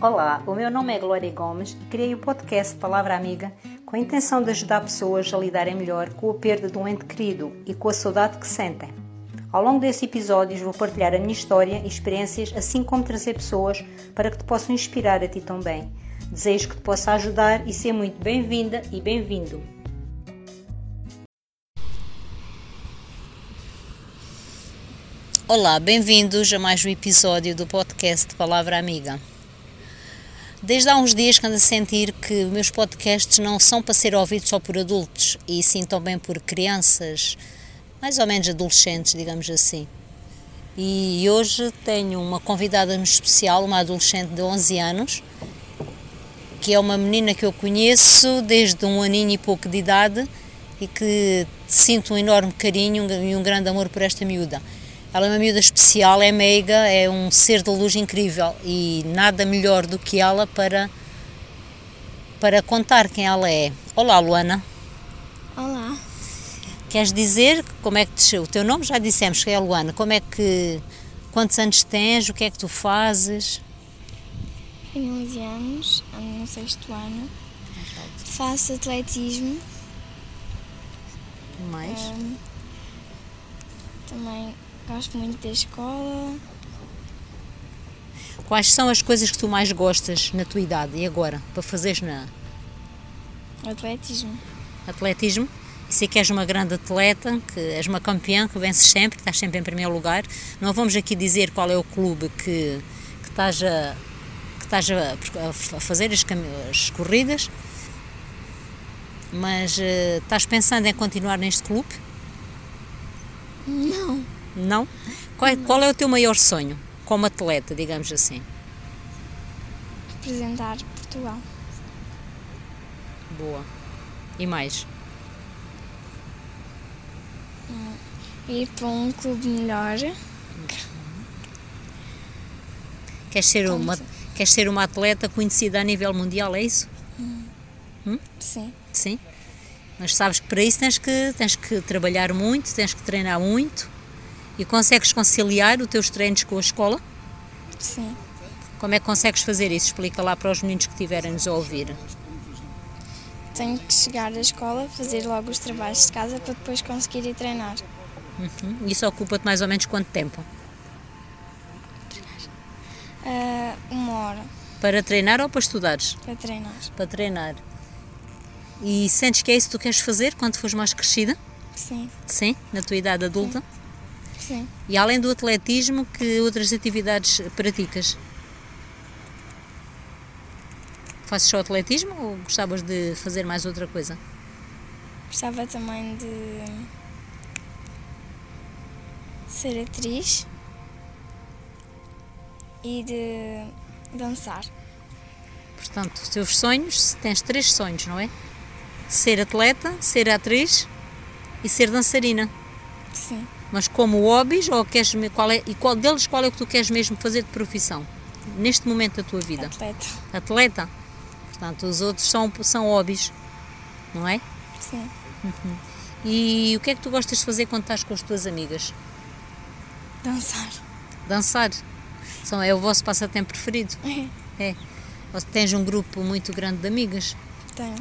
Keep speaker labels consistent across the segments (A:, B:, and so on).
A: Olá, o meu nome é Glória Gomes e criei o podcast Palavra Amiga com a intenção de ajudar pessoas a lidarem melhor com a perda de um ente querido e com a saudade que sentem. Ao longo desses episódios vou partilhar a minha história e experiências, assim como trazer pessoas para que te possam inspirar a ti também. Desejo que te possa ajudar e ser muito bem-vinda e bem-vindo.
B: Olá, bem-vindos a mais um episódio do podcast Palavra Amiga. Desde há uns dias que ando a sentir que meus podcasts não são para ser ouvidos só por adultos, e sim também por crianças, mais ou menos adolescentes, digamos assim. E hoje tenho uma convidada no especial, uma adolescente de 11 anos, que é uma menina que eu conheço desde um aninho e pouco de idade e que sinto um enorme carinho e um grande amor por esta miúda. Ela é uma miúda especial, é meiga, é um ser de luz incrível e nada melhor do que ela para, para contar quem ela é. Olá, Luana.
C: Olá.
B: Queres dizer como é que te, o teu nome já dissemos que é Luana. Como é que quantos anos tens? O que é que tu fazes?
C: Tenho 11 anos, ando no sexto ano. Faço atletismo.
B: Mais?
C: hum, também gosto muito da escola.
B: Quais são as coisas que tu mais gostas na tua idade e agora para fazeres na
C: Atletismo.
B: atletismo? Sei que és uma grande atleta, que és uma campeã, que vences sempre, que estás sempre em primeiro lugar. Não vamos aqui dizer qual é o clube que, que estás, a, que estás a, a fazer as, as corridas, mas eh, estás pensando em continuar neste clube?
C: Não.
B: Não? Qual, é- qual é o teu maior sonho como atleta, digamos assim?
C: Representar Portugal.
B: Boa. E mais?
C: Ir para um clube melhor.
B: Queres ser, uma, queres ser uma atleta conhecida a nível mundial, é isso?
C: Sim.
B: Sim. Mas sabes que para isso tens que, tens que trabalhar muito, tens que treinar muito e consegues conciliar os teus treinos com a escola?
C: Sim.
B: Como é que consegues fazer isso? Explica lá para os meninos que estiverem-nos a ouvir.
C: Tenho que chegar à escola, fazer logo os trabalhos de casa para depois conseguir ir treinar.
B: Uhum. Isso ocupa-te mais ou menos quanto tempo?
C: Ah, uma hora
B: Para treinar ou para estudares?
C: para treinar.
B: Para treinar. E sentes que é isso que tu queres fazer quando fores mais crescida?
C: Sim.
B: Sim? Na tua idade adulta?
C: Sim.
B: E além do atletismo, que outras atividades praticas? Fazes só atletismo ou gostavas de fazer mais outra coisa?
C: Gostava também de ser atriz e de dançar.
B: Portanto, os teus sonhos, tens três sonhos, não é? Ser atleta, ser atriz e ser dançarina.
C: Sim.
B: Mas como hobbies, ou queres, qual é, e qual deles qual é o que tu queres mesmo fazer de profissão? Neste momento da tua vida?
C: Atleta.
B: Atleta? Portanto, os outros são, são hobbies, não é?
C: Sim.
B: E o que é que tu gostas de fazer quando estás com as tuas amigas?
C: Dançar.
B: Dançar. São, é o vosso passatempo preferido? É. Ou tens um grupo muito grande de amigas?
C: Tenho.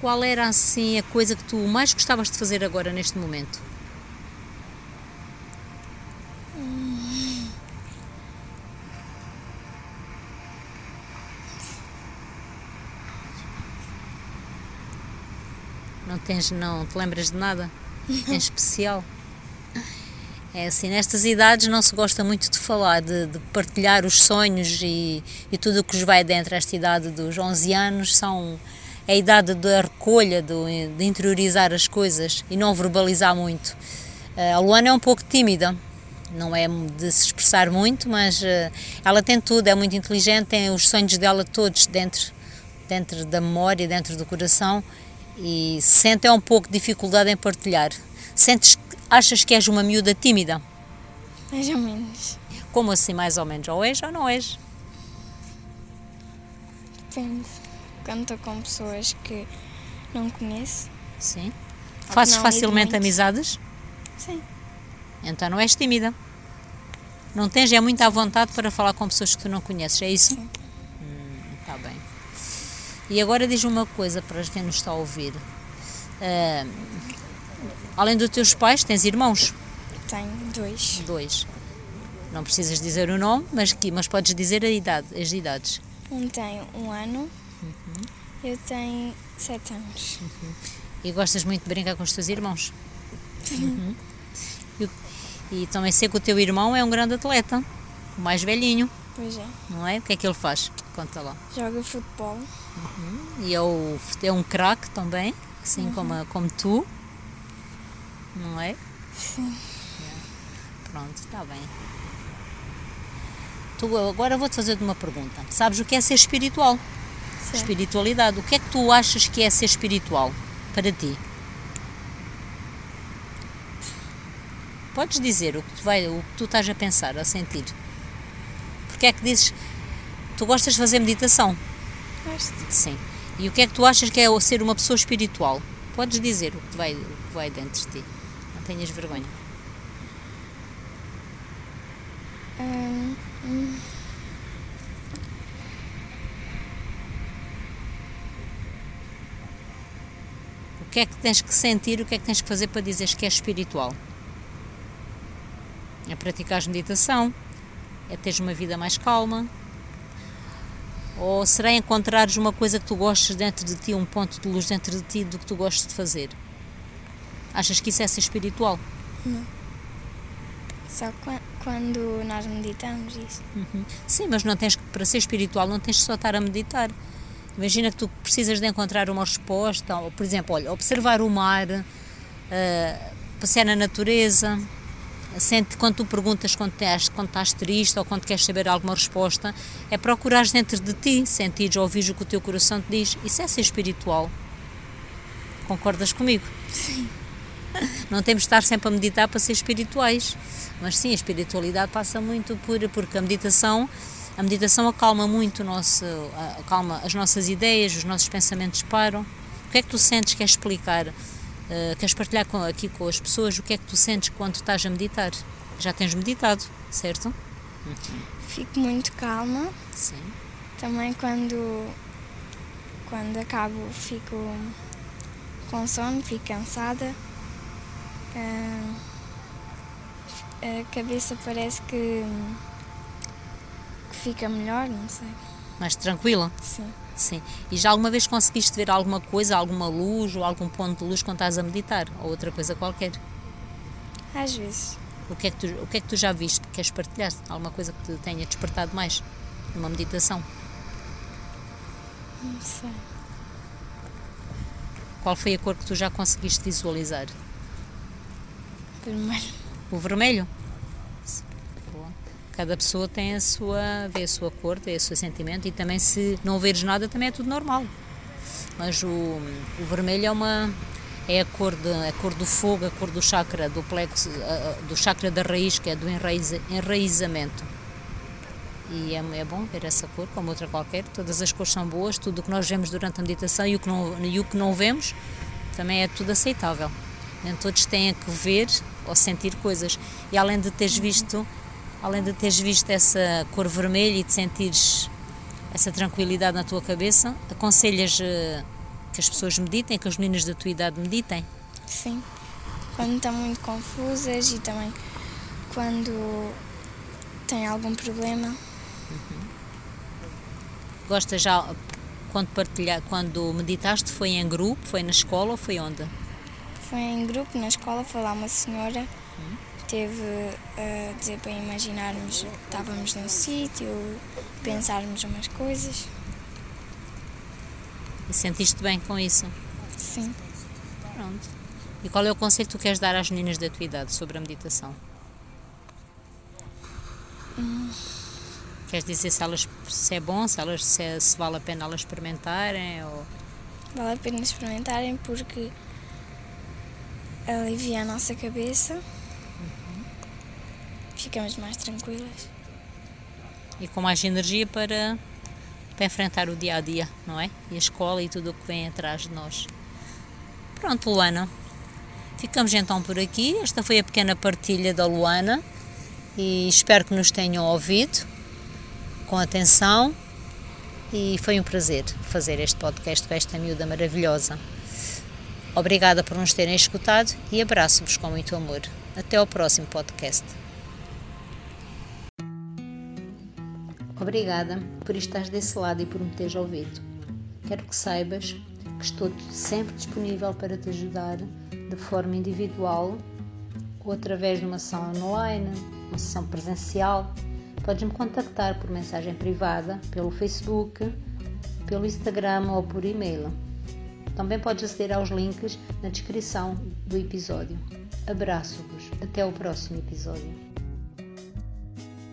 B: Qual era assim a coisa que tu mais gostavas de fazer agora neste momento? Não tens, não te lembras de nada em especial? É assim, nestas idades não se gosta muito de falar, de, de partilhar os sonhos e, e tudo o que os vai dentro. Esta idade dos 11 anos são é a idade da recolha, do, de interiorizar as coisas e não verbalizar muito. Eh, A Luana é um pouco tímida, não é de se expressar muito, mas eh, ela tem tudo, é muito inteligente, tem os sonhos dela todos dentro, dentro da memória, dentro do coração e sente é um pouco de dificuldade em partilhar. Sentes, achas que és uma miúda tímida?
C: Mais ou menos.
B: Como assim, mais ou menos? Ou és ou não és?
C: Depende. Estou com pessoas que não conheço.
B: Sim. Fazes facilmente
C: muito.
B: amizades?
C: Sim.
B: Então não és tímida. Não tens é muita vontade para falar com pessoas que tu não conheces, é isso?
C: Sim.
B: Está bem. E agora diz uma coisa para quem nos está a ouvir. Ah, além dos teus pais, tens irmãos?
C: Tenho dois.
B: Dois. Não precisas dizer o nome, mas, que, mas podes dizer a idade, as idades.
C: Um tem um ano, eu tenho sete anos.
B: E gostas muito de brincar com os teus irmãos? Uhum. E, e também sei que o teu irmão é um grande atleta, o mais velhinho,
C: Pois é.
B: não é? O que é que ele faz? Conta lá.
C: Joga futebol.
B: E é, o, é um craque também, assim como, a- como tu, não é?
C: Sim.
B: Pronto, está bem. Tu, agora vou-te fazer uma pergunta. Sabes o que é ser espiritual?
C: Certo.
B: Espiritualidade. O que é que tu achas que é ser espiritual para ti? Podes dizer o que tu, vai, o que tu estás a pensar, a sentir. Porque é que dizes. Tu gostas de fazer meditação?
C: Gosto.
B: Sim. E o que é que tu achas que é ser uma pessoa espiritual? Podes dizer o que vai, o que vai dentro de ti. Não tenhas vergonha.
C: Hum, hum,
B: O que é que tens que sentir, o que é que tens que fazer para dizeres que és espiritual? É praticar meditação? É teres uma vida mais calma? Ou será encontrares uma coisa que tu gostes dentro de ti, um ponto de luz dentro de ti do que tu gostes de fazer? Achas que isso é ser espiritual?
C: só qua- quando nós meditamos isso.
B: Uhum. Sim, mas não tens para ser espiritual não tens que só estar a meditar. Imagina que tu precisas de encontrar uma resposta, ou, por exemplo, olha, observar o mar, ah, passear na natureza, sente quando tu perguntas quando estás, quando estás triste ou quando queres saber alguma resposta, é procurar dentro de ti, sentires ou ouvires o que o teu coração te diz. Isso é ser espiritual. Concordas comigo? Sim. Não temos de estar sempre a meditar para ser espirituais. Mas sim, a espiritualidade passa muito por porque a meditação, a meditação acalma muito o nosso, acalma as nossas ideias, os nossos pensamentos param. O que é que tu sentes, queres explicar, eh, queres partilhar com, aqui com as pessoas o que é que tu sentes quando estás a meditar? Já tens meditado, certo?
C: Fico muito calma.
B: Sim.
C: Também quando, quando acabo fico com sono, fico cansada. Ah, a cabeça parece que fica melhor, não sei.
B: Mais tranquila?
C: Sim.
B: Sim. E já alguma vez conseguiste ver alguma coisa, alguma luz ou algum ponto de luz quando estás a meditar? Ou outra coisa qualquer?
C: Às vezes.
B: O que é que tu, o que é que tu já viste? Queres partilhar? Alguma coisa que te tenha despertado mais numa meditação?
C: Não sei.
B: Qual foi a cor que tu já conseguiste visualizar?
C: Primeiro.
B: O vermelho? Cada pessoa tem a sua, vê a sua cor, tem o seu sentimento e também se não veres nada também é tudo normal. Mas o, o vermelho é uma é a cor, de, a cor do fogo, a cor do chakra, do plexo, do chakra da raiz, que é do enraiza, enraizamento. E é, é bom ver essa cor, como outra qualquer. Todas as cores são boas, tudo o que nós vemos durante a meditação e o que não, e o que não vemos também é tudo aceitável. Nem todos têm que ver ou sentir coisas. E além de teres visto, além de teres visto essa cor vermelha e de sentires essa tranquilidade na tua cabeça, aconselhas eh, que as pessoas meditem, que as meninas da tua idade meditem?
C: Sim. Quando estão muito confusas e também quando têm algum problema.
B: Gostas já quando partilhar, quando meditaste foi em grupo, foi na escola ou foi onde?
C: Foi em grupo na escola, foi lá uma senhora, teve a dizer para imaginarmos que estávamos num sítio, pensarmos umas coisas.
B: E sentiste bem com isso?
C: Sim.
B: Pronto. E qual é o conselho que tu queres dar às meninas da tua idade sobre a meditação? Queres dizer se, elas, se é bom, se, elas, se, é- se vale a pena elas experimentarem? Ou...
C: Vale a pena experimentarem porque alivia a nossa cabeça. Ficamos mais tranquilas.
B: E com mais energia para, para enfrentar o dia a dia, não é? E a escola e tudo o que vem atrás de nós. Pronto, Luana. Ficamos então por aqui. Esta foi a pequena partilha da Luana.
D: e espero que nos tenham ouvido com atenção e foi um prazer fazer este podcast com esta miúda maravilhosa. Obrigada por nos terem escutado e abraço-vos com muito amor. Até ao próximo podcast.
B: Obrigada por estares desse lado e por me teres ouvido. Quero que saibas que estou sempre disponível para te ajudar de forma individual ou através de uma sessão online, uma sessão presencial. Podes-me contactar por mensagem privada, pelo Facebook, pelo Instagram ou por e-mail. Também podes aceder aos links na descrição do episódio. Abraço-vos. Até o próximo episódio.